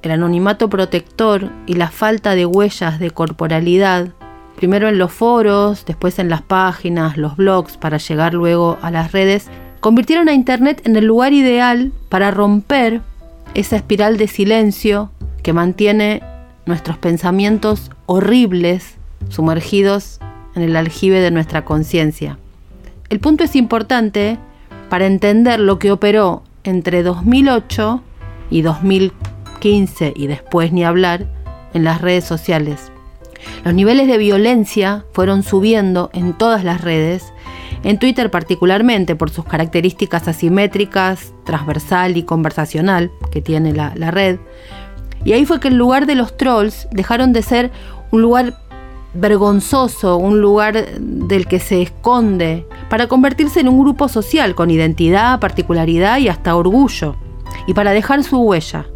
[SPEAKER 3] el anonimato protector y la falta de huellas de corporalidad, primero en los foros, después en las páginas, los blogs, para llegar luego a las redes, convirtieron a Internet en el lugar ideal para romper esa espiral de silencio que mantiene nuestros pensamientos horribles sumergidos en el aljibe de nuestra conciencia. El punto es importante para entender lo que operó entre 2008 y 2015 y después ni hablar en las redes sociales. Los niveles de violencia fueron subiendo en todas las redes, en Twitter particularmente por sus características asimétricas, transversal y conversacional que tiene la, red. Y ahí fue que el lugar de los trolls dejaron de ser un lugar vergonzoso, un lugar del que se esconde, para convertirse en un grupo social con identidad, particularidad y hasta orgullo, y para dejar su huella.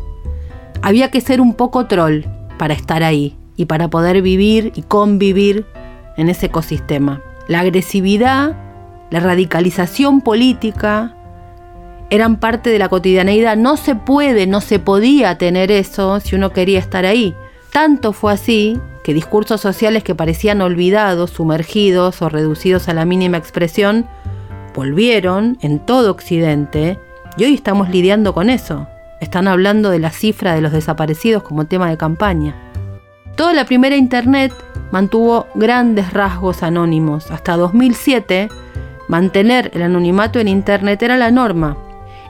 [SPEAKER 3] Había que ser un poco troll para estar ahí y para poder vivir y convivir en ese ecosistema. La agresividad, la radicalización política, eran parte de la cotidianeidad. No se puede, no se podía tener eso si uno quería estar ahí. Tanto fue así que discursos sociales que parecían olvidados, sumergidos o reducidos a la mínima expresión, volvieron en todo Occidente y hoy estamos lidiando con eso. Están hablando de la cifra de los desaparecidos como tema de campaña. Toda la primera Internet mantuvo grandes rasgos anónimos. Hasta 2007, mantener el anonimato en Internet era la norma.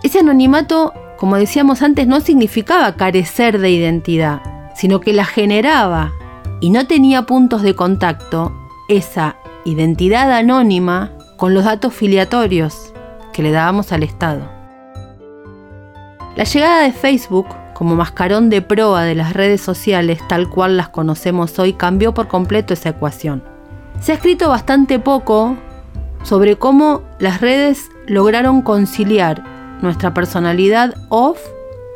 [SPEAKER 3] Ese anonimato, como decíamos antes, no significaba carecer de identidad, sino que la generaba y no tenía puntos de contacto esa identidad anónima con los datos filiatorios que le dábamos al Estado. La llegada de Facebook como mascarón de proa de las redes sociales tal cual las conocemos hoy cambió por completo esa ecuación. Se ha escrito bastante poco sobre cómo las redes lograron conciliar nuestra personalidad off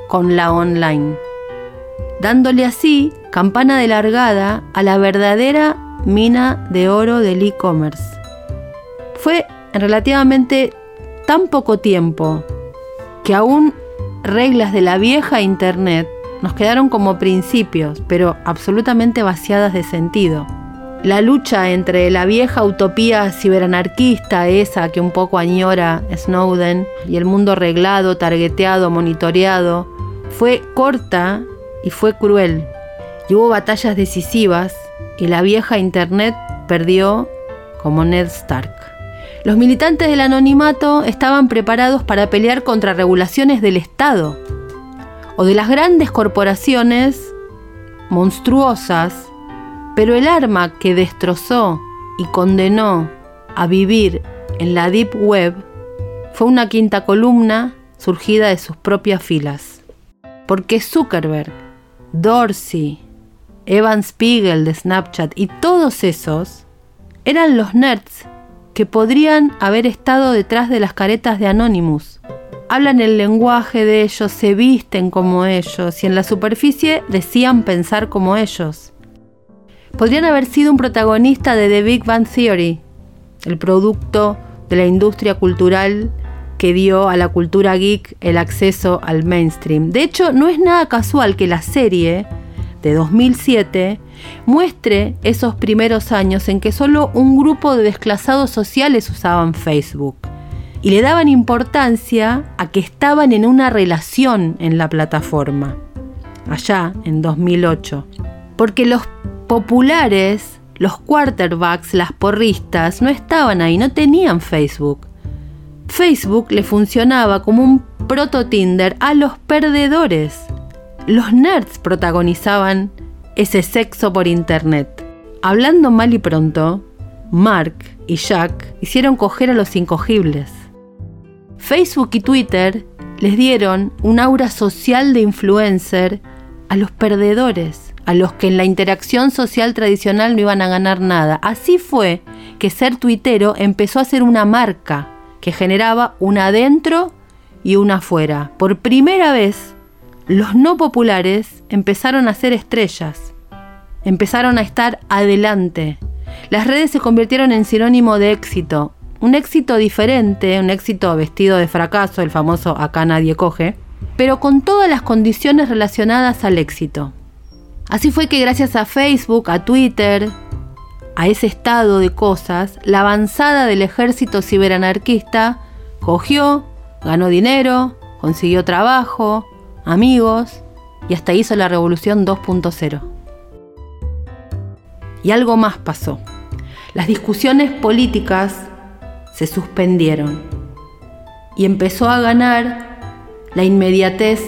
[SPEAKER 3] con la online, dándole así campana de largada a la verdadera mina de oro del e-commerce. Fue en relativamente tan poco tiempo que aún reglas de la vieja Internet nos quedaron como principios, pero absolutamente vaciadas de sentido. La lucha entre la vieja utopía ciberanarquista, esa que un poco añora Snowden, y el mundo reglado, targeteado, monitoreado, fue corta y fue cruel. Y hubo batallas decisivas y la vieja Internet perdió como Ned Stark. Los militantes del anonimato estaban preparados para pelear contra regulaciones del Estado o de las grandes corporaciones monstruosas, pero el arma que destrozó y condenó a vivir en la Deep Web fue una quinta columna surgida de sus propias filas. Porque Zuckerberg, Dorsey, Evan Spiegel de Snapchat y todos esos eran los nerds que podrían haber estado detrás de las caretas de Anonymous. Hablan el lenguaje de ellos, se visten como ellos y en la superficie decían pensar como ellos. Podrían haber sido un protagonista de The Big Bang Theory, el producto de la industria cultural que dio a la cultura geek el acceso al mainstream. De hecho, no es nada casual que la serie de 2007 muestre esos primeros años en que solo un grupo de desclasados sociales usaban Facebook y le daban importancia a que estaban en una relación en la plataforma, allá en 2008. Porque los populares, los quarterbacks, las porristas, no estaban ahí, no tenían Facebook. Facebook le funcionaba como un proto Tinder a los perdedores. Los nerds protagonizaban ese sexo por internet. Hablando mal y pronto, Mark y Jack hicieron coger a los incogibles. Facebook y Twitter les dieron un aura social de influencer a los perdedores, a los que en la interacción social tradicional no iban a ganar nada. Así fue que ser tuitero empezó a ser una marca que generaba una adentro y una afuera. Por primera vez los no populares empezaron a ser estrellas, empezaron a estar adelante. Las redes se convirtieron en sinónimo de éxito, un éxito diferente, un éxito vestido de fracaso, el famoso acá nadie coge, pero con todas las condiciones relacionadas al éxito. Así fue que gracias a Facebook, a Twitter, a ese estado de cosas, la avanzada del ejército ciberanarquista cogió, ganó dinero, consiguió trabajo, amigos y hasta hizo la revolución 2.0. Y algo más pasó. Las discusiones políticas se suspendieron y empezó a ganar la inmediatez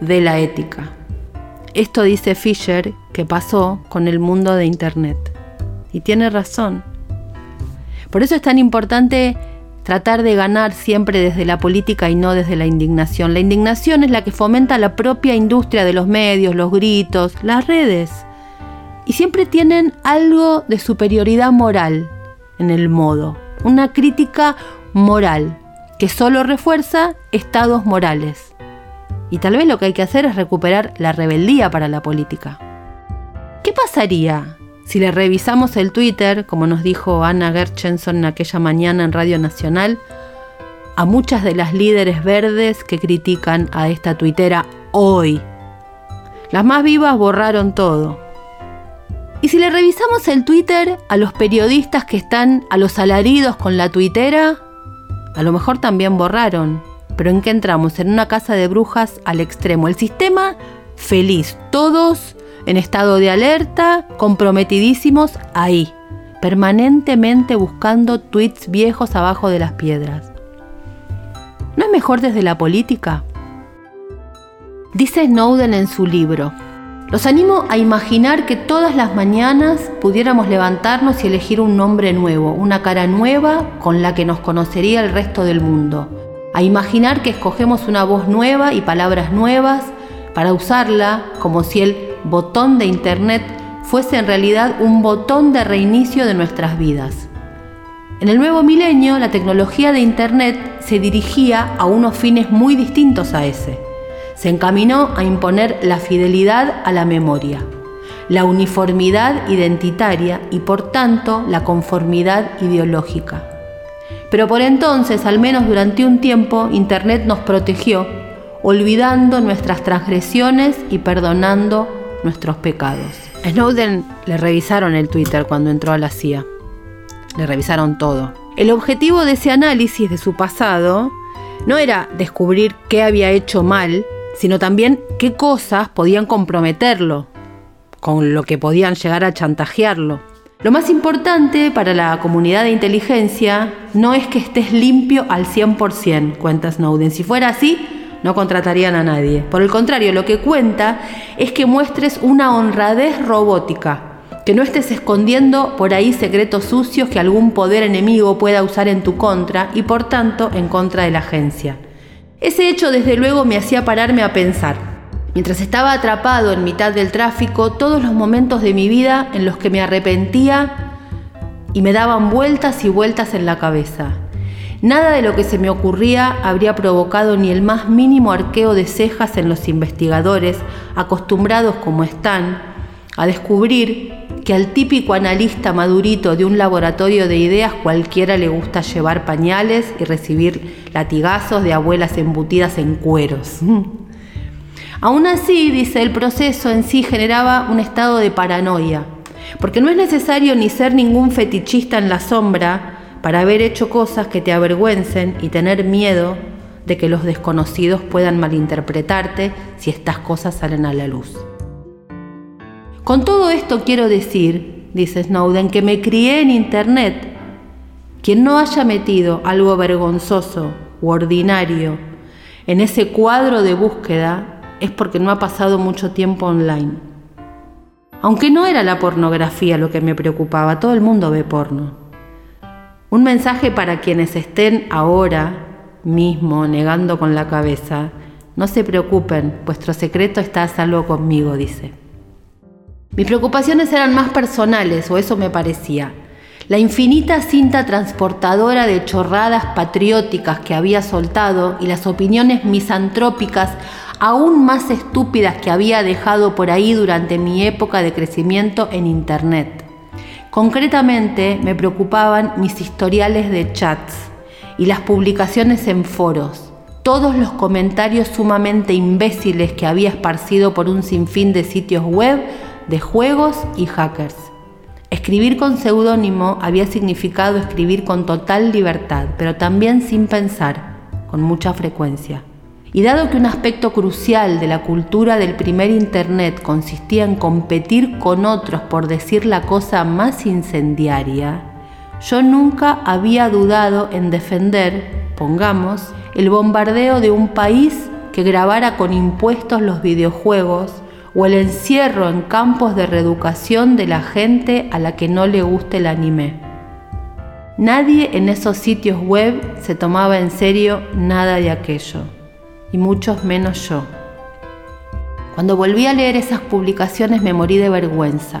[SPEAKER 3] de la ética. Esto dice Fisher que pasó con el mundo de Internet. Y tiene razón. Por eso es tan importante tratar de ganar siempre desde la política y no desde la indignación. La indignación es la que fomenta la propia industria de los medios, los gritos, las redes. Y siempre tienen algo de superioridad moral en el modo, una crítica moral que solo refuerza estados morales. Y tal vez lo que hay que hacer es recuperar la rebeldía para la política. ¿Qué pasaría si le revisamos el Twitter, como nos dijo Ana Gerchenson aquella mañana en Radio Nacional, a muchas de las líderes verdes que critican a esta tuitera hoy? Las más vivas borraron todo. Y si le revisamos el Twitter a los periodistas que están a los alaridos con la tuitera, a lo mejor también borraron. Pero ¿en qué entramos? En una casa de brujas al extremo. El sistema feliz, todos en estado de alerta, comprometidísimos ahí, permanentemente buscando tweets viejos abajo de las piedras. ¿No es mejor desde la política? Dice Snowden en su libro, los animo a imaginar que todas las mañanas pudiéramos levantarnos y elegir un nombre nuevo, una cara nueva con la que nos conocería el resto del mundo. A imaginar que escogemos una voz nueva y palabras nuevas para usarla como si el botón de Internet fuese en realidad un botón de reinicio de nuestras vidas. En el nuevo milenio, la tecnología de Internet se dirigía a unos fines muy distintos a ese. Se encaminó a imponer la fidelidad a la memoria, la uniformidad identitaria y por tanto la conformidad ideológica. Pero por entonces, al menos durante un tiempo, Internet nos protegió, olvidando nuestras transgresiones y perdonando nuestros pecados. Snowden le revisaron el Twitter cuando entró a la CIA. Le revisaron todo. El objetivo de ese análisis de su pasado no era descubrir qué había hecho mal, sino también qué cosas podían comprometerlo, con lo que podían llegar a chantajearlo. Lo más importante para la comunidad de inteligencia no es que estés limpio al 100%, cuenta Snowden. Si fuera así, no contratarían a nadie. Por el contrario, lo que cuenta es que muestres una honradez robótica, que no estés escondiendo por ahí secretos sucios que algún poder enemigo pueda usar en tu contra y por tanto en contra de la agencia. Ese hecho desde luego me hacía pararme a pensar. Mientras estaba atrapado en mitad del tráfico, todos los momentos de mi vida en los que me arrepentía y me daban vueltas y vueltas en la cabeza. Nada de lo que se me ocurría habría provocado ni el más mínimo arqueo de cejas en los investigadores, acostumbrados como están a descubrir que al típico analista madurito de un laboratorio de ideas cualquiera le gusta llevar pañales y recibir latigazos de abuelas embutidas en cueros. *laughs* Aún así, dice, el proceso en sí generaba un estado de paranoia, porque no es necesario ni ser ningún fetichista en la sombra para haber hecho cosas que te avergüencen y tener miedo de que los desconocidos puedan malinterpretarte si estas cosas salen a la luz. Con todo esto quiero decir, dice Snowden, que me crié en Internet. Quien no haya metido algo vergonzoso u ordinario en ese cuadro de búsqueda es porque no ha pasado mucho tiempo online. Aunque no era la pornografía lo que me preocupaba, todo el mundo ve porno. Un mensaje para quienes estén ahora mismo negando con la cabeza. No se preocupen, vuestro secreto está a salvo conmigo, dice. Mis preocupaciones eran más personales, o eso me parecía. La infinita cinta transportadora de chorradas patrióticas que había soltado y las opiniones misantrópicas aún más estúpidas que había dejado por ahí durante mi época de crecimiento en Internet. Concretamente me preocupaban mis historiales de chats y las publicaciones en foros, todos los comentarios sumamente imbéciles que había esparcido por un sinfín de sitios web, de juegos y hackers. Escribir con seudónimo había significado escribir con total libertad, pero también sin pensar, con mucha frecuencia. Y dado que un aspecto crucial de la cultura del primer Internet consistía en competir con otros por decir la cosa más incendiaria, yo nunca había dudado en defender, pongamos, el bombardeo de un país que grabara con impuestos los videojuegos o el encierro en campos de reeducación de la gente a la que no le guste el anime. Nadie en esos sitios web se tomaba en serio nada de aquello y muchos menos yo. Cuando volví a leer esas publicaciones me morí de vergüenza.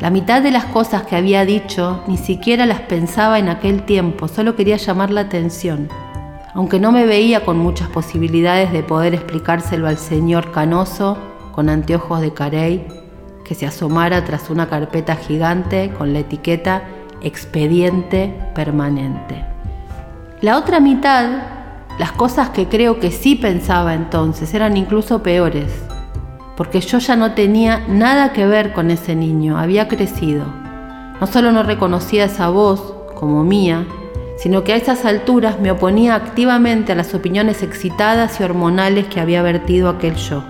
[SPEAKER 3] La mitad de las cosas que había dicho ni siquiera las pensaba en aquel tiempo, solo quería llamar la atención. Aunque no me veía con muchas posibilidades de poder explicárselo al señor canoso con anteojos de carey que se asomara tras una carpeta gigante con la etiqueta expediente permanente. La otra mitad las cosas que creo que sí pensaba entonces eran incluso peores, porque yo ya no tenía nada que ver con ese niño, había crecido. No solo no reconocía esa voz como mía, sino que a esas alturas me oponía activamente a las opiniones excitadas y hormonales que había vertido aquel yo.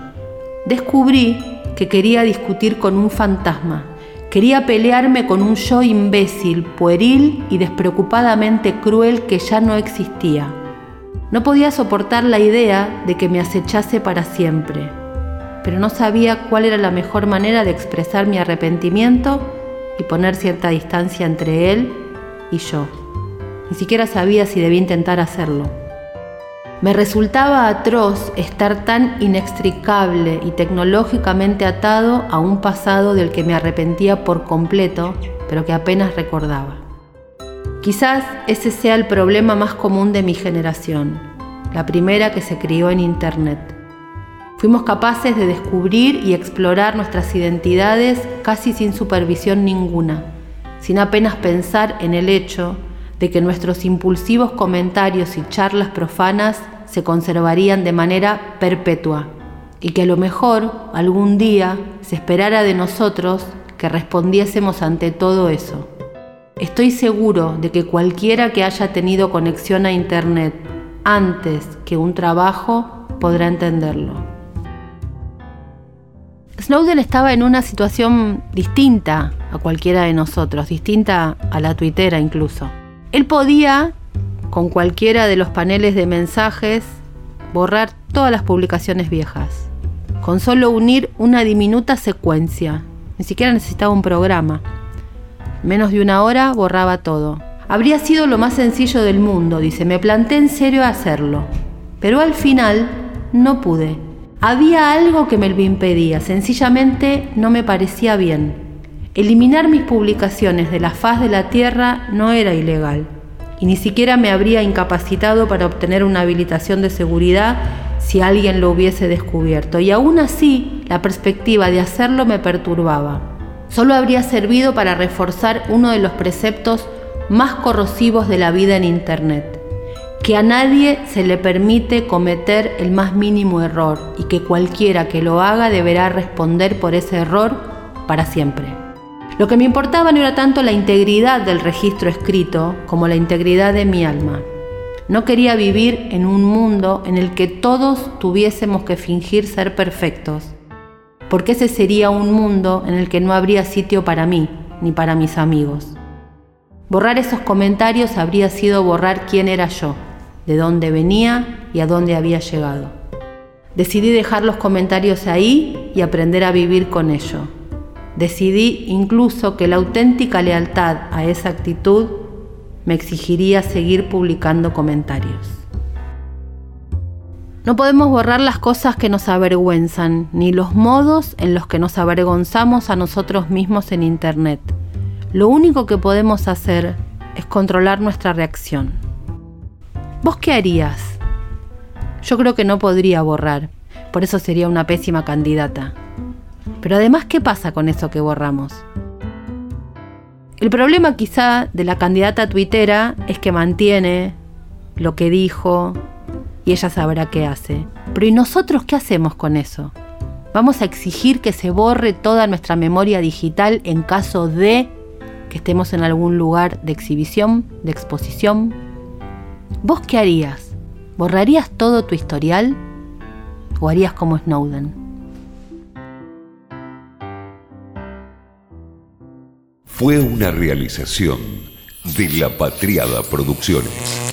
[SPEAKER 3] Descubrí que quería discutir con un fantasma, quería pelearme con un yo imbécil, pueril y despreocupadamente cruel que ya no existía no podía soportar la idea de que me acechase para siempre, pero no sabía cuál era la mejor manera de expresar mi arrepentimiento y poner cierta distancia entre él y yo. Ni siquiera sabía si debía intentar hacerlo. Me resultaba atroz estar tan inextricable y tecnológicamente atado a un pasado del que me arrepentía por completo, pero que apenas recordaba. Quizás ese sea el problema más común de mi generación, la primera que se crió en Internet. Fuimos capaces de descubrir y explorar nuestras identidades casi sin supervisión ninguna, sin apenas pensar en el hecho de que nuestros impulsivos comentarios y charlas profanas se conservarían de manera perpetua y que a lo mejor algún día se esperara de nosotros que respondiésemos ante todo eso. Estoy seguro de que cualquiera que haya tenido conexión a Internet antes que un trabajo podrá entenderlo. Snowden estaba en una situación distinta a cualquiera de nosotros, distinta a la tuitera incluso. Él podía, con cualquiera de los paneles de mensajes, borrar todas las publicaciones viejas, con solo unir una diminuta secuencia. Ni siquiera necesitaba un programa menos de una hora borraba todo. Habría sido lo más sencillo del mundo, dice, me planté en serio a hacerlo. Pero al final no pude. Había algo que me lo impedía, sencillamente no me parecía bien. Eliminar mis publicaciones de la faz de la Tierra no era ilegal, y ni siquiera me habría incapacitado para obtener una habilitación de seguridad si alguien lo hubiese descubierto, y aún así la perspectiva de hacerlo me perturbaba solo habría servido para reforzar uno de los preceptos más corrosivos de la vida en Internet, que a nadie se le permite cometer el más mínimo error y que cualquiera que lo haga deberá responder por ese error para siempre. Lo que me importaba no era tanto la integridad del registro escrito como la integridad de mi alma. No quería vivir en un mundo en el que todos tuviésemos que fingir ser perfectos porque ese sería un mundo en el que no habría sitio para mí ni para mis amigos. Borrar esos comentarios habría sido borrar quién era yo, de dónde venía y a dónde había llegado. Decidí dejar los comentarios ahí y aprender a vivir con ello. Decidí incluso que la auténtica lealtad a esa actitud me exigiría seguir publicando comentarios. No podemos borrar las cosas que nos avergüenzan, ni los modos en los que nos avergonzamos a nosotros mismos en Internet. Lo único que podemos hacer es controlar nuestra reacción. ¿Vos qué harías? Yo creo que no podría borrar, por eso sería una pésima candidata. Pero además, ¿qué pasa con eso que borramos? El problema quizá de la candidata tuitera es que mantiene lo que dijo, y ella sabrá qué hace. Pero ¿y nosotros qué hacemos con eso? Vamos a exigir que se borre toda nuestra memoria digital en caso de que estemos en algún lugar de exhibición, de exposición. ¿Vos qué harías? ¿Borrarías todo tu historial o harías como Snowden?
[SPEAKER 1] Fue una realización de La Patriada Producciones.